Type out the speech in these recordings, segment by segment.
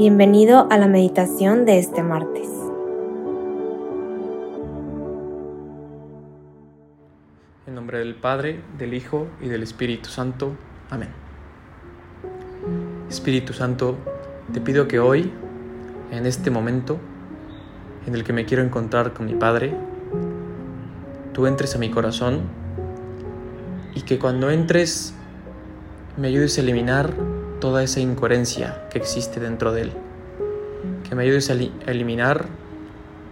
Bienvenido a la meditación de este martes. En nombre del Padre, del Hijo y del Espíritu Santo. Amén. Espíritu Santo, te pido que hoy, en este momento en el que me quiero encontrar con mi Padre, tú entres a mi corazón y que cuando entres me ayudes a eliminar toda esa incoherencia que existe dentro de él. Que me ayudes a eliminar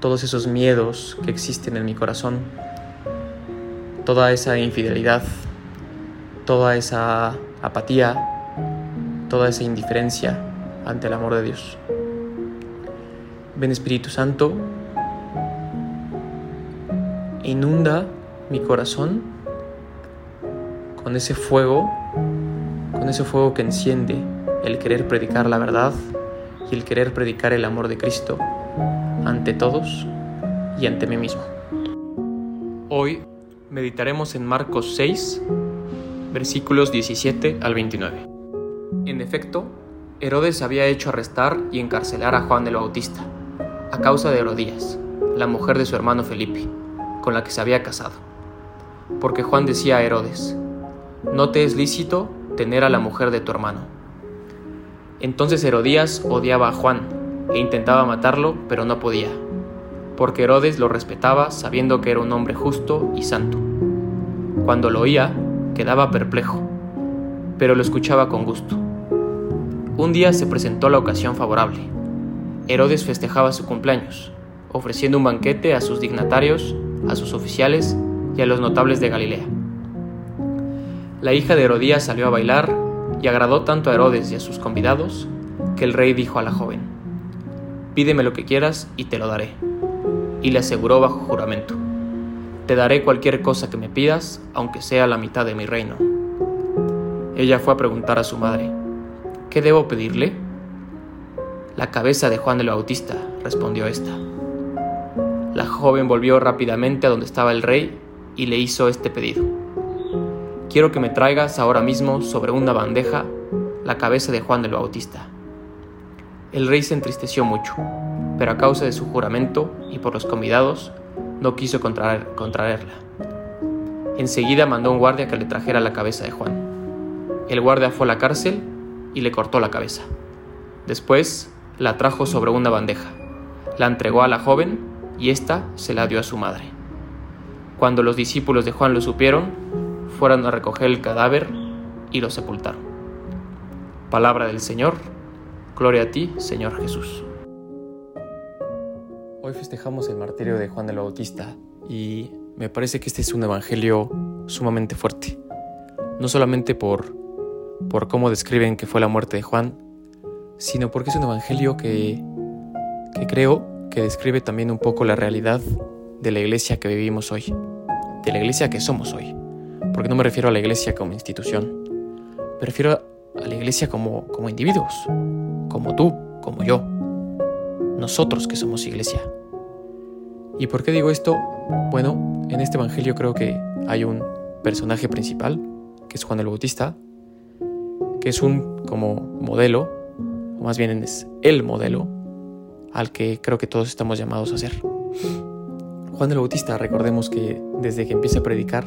todos esos miedos que existen en mi corazón, toda esa infidelidad, toda esa apatía, toda esa indiferencia ante el amor de Dios. Ven Espíritu Santo, inunda mi corazón con ese fuego con ese fuego que enciende el querer predicar la verdad y el querer predicar el amor de Cristo ante todos y ante mí mismo. Hoy meditaremos en Marcos 6, versículos 17 al 29. En efecto, Herodes había hecho arrestar y encarcelar a Juan el Bautista, a causa de Herodías, la mujer de su hermano Felipe, con la que se había casado. Porque Juan decía a Herodes, no te es lícito tener a la mujer de tu hermano. Entonces Herodías odiaba a Juan e intentaba matarlo, pero no podía, porque Herodes lo respetaba sabiendo que era un hombre justo y santo. Cuando lo oía, quedaba perplejo, pero lo escuchaba con gusto. Un día se presentó la ocasión favorable. Herodes festejaba su cumpleaños, ofreciendo un banquete a sus dignatarios, a sus oficiales y a los notables de Galilea. La hija de Herodías salió a bailar y agradó tanto a Herodes y a sus convidados que el rey dijo a la joven, Pídeme lo que quieras y te lo daré. Y le aseguró bajo juramento, Te daré cualquier cosa que me pidas, aunque sea la mitad de mi reino. Ella fue a preguntar a su madre, ¿qué debo pedirle? La cabeza de Juan el Bautista, respondió ésta. La joven volvió rápidamente a donde estaba el rey y le hizo este pedido quiero que me traigas ahora mismo sobre una bandeja la cabeza de Juan el Bautista. El rey se entristeció mucho, pero a causa de su juramento y por los convidados, no quiso contraer, contraerla. Enseguida mandó un guardia que le trajera la cabeza de Juan. El guardia fue a la cárcel y le cortó la cabeza. Después la trajo sobre una bandeja, la entregó a la joven y ésta se la dio a su madre. Cuando los discípulos de Juan lo supieron, fueron a recoger el cadáver y lo sepultaron. Palabra del Señor, gloria a ti, Señor Jesús. Hoy festejamos el martirio de Juan el Bautista y me parece que este es un evangelio sumamente fuerte. No solamente por, por cómo describen que fue la muerte de Juan, sino porque es un evangelio que, que creo que describe también un poco la realidad de la iglesia que vivimos hoy, de la iglesia que somos hoy porque no me refiero a la iglesia como institución, me refiero a la iglesia como, como individuos, como tú, como yo, nosotros que somos iglesia. ¿Y por qué digo esto? Bueno, en este Evangelio creo que hay un personaje principal, que es Juan el Bautista, que es un como modelo, o más bien es el modelo al que creo que todos estamos llamados a ser. Juan el Bautista, recordemos que desde que empieza a predicar,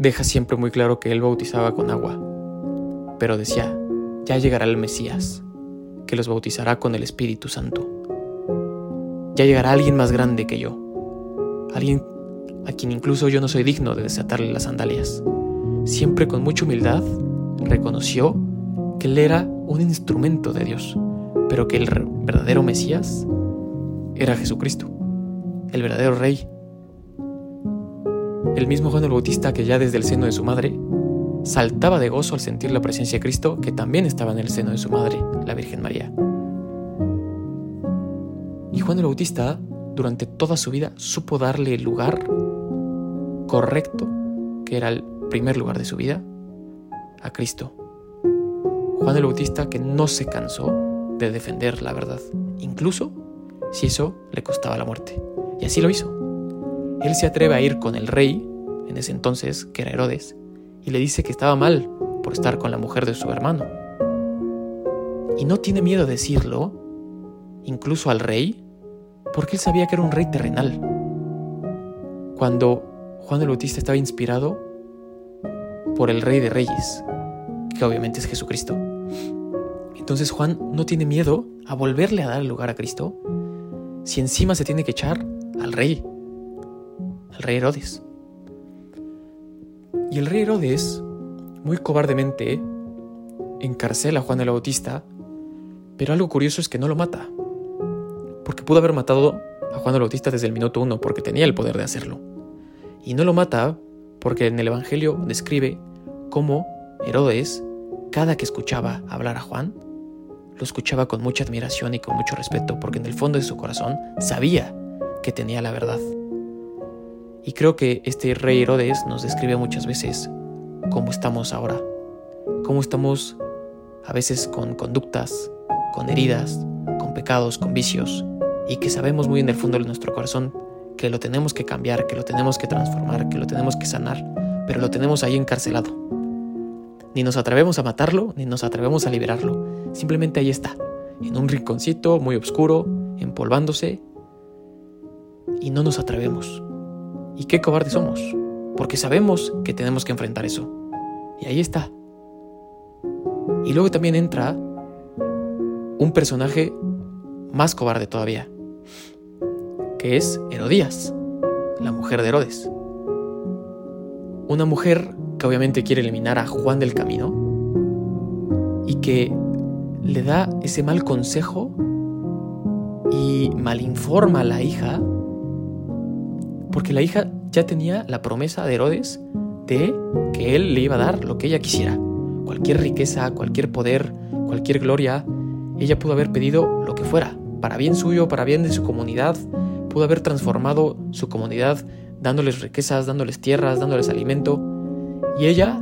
deja siempre muy claro que él bautizaba con agua, pero decía, ya llegará el Mesías, que los bautizará con el Espíritu Santo. Ya llegará alguien más grande que yo, alguien a quien incluso yo no soy digno de desatarle las sandalias. Siempre con mucha humildad reconoció que él era un instrumento de Dios, pero que el verdadero Mesías era Jesucristo, el verdadero Rey el mismo Juan el Bautista que ya desde el seno de su madre saltaba de gozo al sentir la presencia de Cristo que también estaba en el seno de su madre, la Virgen María. Y Juan el Bautista, durante toda su vida, supo darle el lugar correcto, que era el primer lugar de su vida, a Cristo. Juan el Bautista que no se cansó de defender la verdad, incluso si eso le costaba la muerte. Y así lo hizo él se atreve a ir con el rey, en ese entonces, que era Herodes, y le dice que estaba mal por estar con la mujer de su hermano. Y no tiene miedo de decirlo, incluso al rey, porque él sabía que era un rey terrenal. Cuando Juan el Bautista estaba inspirado por el rey de reyes, que obviamente es Jesucristo. Entonces Juan no tiene miedo a volverle a dar el lugar a Cristo si encima se tiene que echar al rey, al rey Herodes. Y el rey Herodes, muy cobardemente, encarcela a Juan el Bautista, pero algo curioso es que no lo mata, porque pudo haber matado a Juan el Bautista desde el minuto uno, porque tenía el poder de hacerlo. Y no lo mata porque en el Evangelio describe cómo Herodes, cada que escuchaba hablar a Juan, lo escuchaba con mucha admiración y con mucho respeto, porque en el fondo de su corazón sabía que tenía la verdad. Y creo que este rey Herodes nos describe muchas veces cómo estamos ahora, cómo estamos a veces con conductas, con heridas, con pecados, con vicios, y que sabemos muy en el fondo de nuestro corazón que lo tenemos que cambiar, que lo tenemos que transformar, que lo tenemos que sanar, pero lo tenemos ahí encarcelado. Ni nos atrevemos a matarlo, ni nos atrevemos a liberarlo. Simplemente ahí está, en un rinconcito muy oscuro, empolvándose, y no nos atrevemos. ¿Y qué cobardes somos? Porque sabemos que tenemos que enfrentar eso. Y ahí está. Y luego también entra un personaje más cobarde todavía, que es Herodías, la mujer de Herodes. Una mujer que obviamente quiere eliminar a Juan del camino y que le da ese mal consejo y malinforma a la hija, porque la hija ya tenía la promesa de Herodes de que él le iba a dar lo que ella quisiera, cualquier riqueza, cualquier poder, cualquier gloria, ella pudo haber pedido lo que fuera, para bien suyo, para bien de su comunidad, pudo haber transformado su comunidad dándoles riquezas, dándoles tierras, dándoles alimento, y ella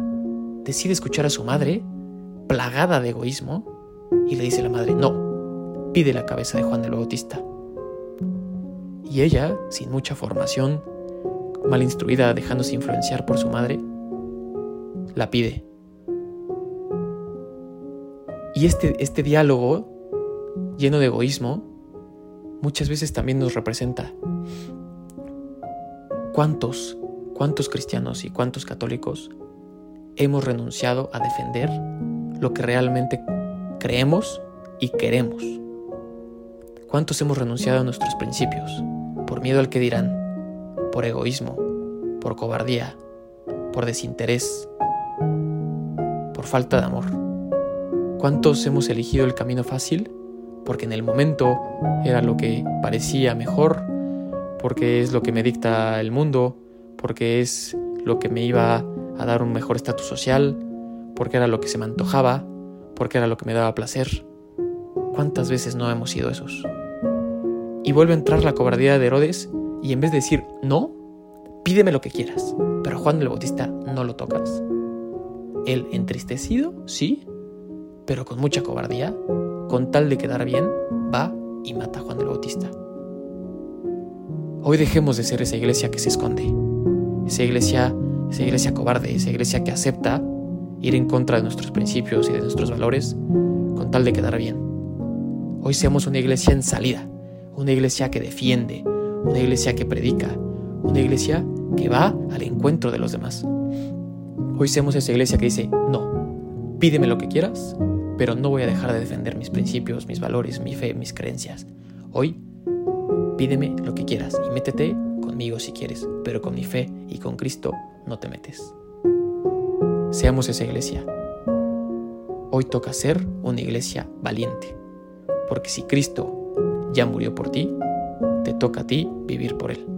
decide escuchar a su madre, plagada de egoísmo, y le dice a la madre, no, pide la cabeza de Juan el Bautista. Y ella, sin mucha formación, mal instruida, dejándose influenciar por su madre, la pide. Y este, este diálogo, lleno de egoísmo, muchas veces también nos representa. ¿Cuántos, cuántos cristianos y cuántos católicos hemos renunciado a defender lo que realmente creemos y queremos? ¿Cuántos hemos renunciado a nuestros principios por miedo al que dirán, por egoísmo, por cobardía, por desinterés, por falta de amor? ¿Cuántos hemos elegido el camino fácil porque en el momento era lo que parecía mejor, porque es lo que me dicta el mundo, porque es lo que me iba a dar un mejor estatus social, porque era lo que se me antojaba, porque era lo que me daba placer. ¿Cuántas veces no hemos sido esos? Y vuelve a entrar la cobardía de Herodes y en vez de decir no, pídeme lo que quieras, pero Juan el Bautista no lo tocas. Él entristecido, sí, pero con mucha cobardía, con tal de quedar bien, va y mata a Juan el Bautista. Hoy dejemos de ser esa iglesia que se esconde, esa iglesia, esa iglesia cobarde, esa iglesia que acepta ir en contra de nuestros principios y de nuestros valores con tal de quedar bien. Hoy seamos una iglesia en salida, una iglesia que defiende, una iglesia que predica, una iglesia que va al encuentro de los demás. Hoy seamos esa iglesia que dice, no, pídeme lo que quieras, pero no voy a dejar de defender mis principios, mis valores, mi fe, mis creencias. Hoy, pídeme lo que quieras y métete conmigo si quieres, pero con mi fe y con Cristo no te metes. Seamos esa iglesia. Hoy toca ser una iglesia valiente, porque si Cristo ya murió por ti, te toca a ti vivir por Él.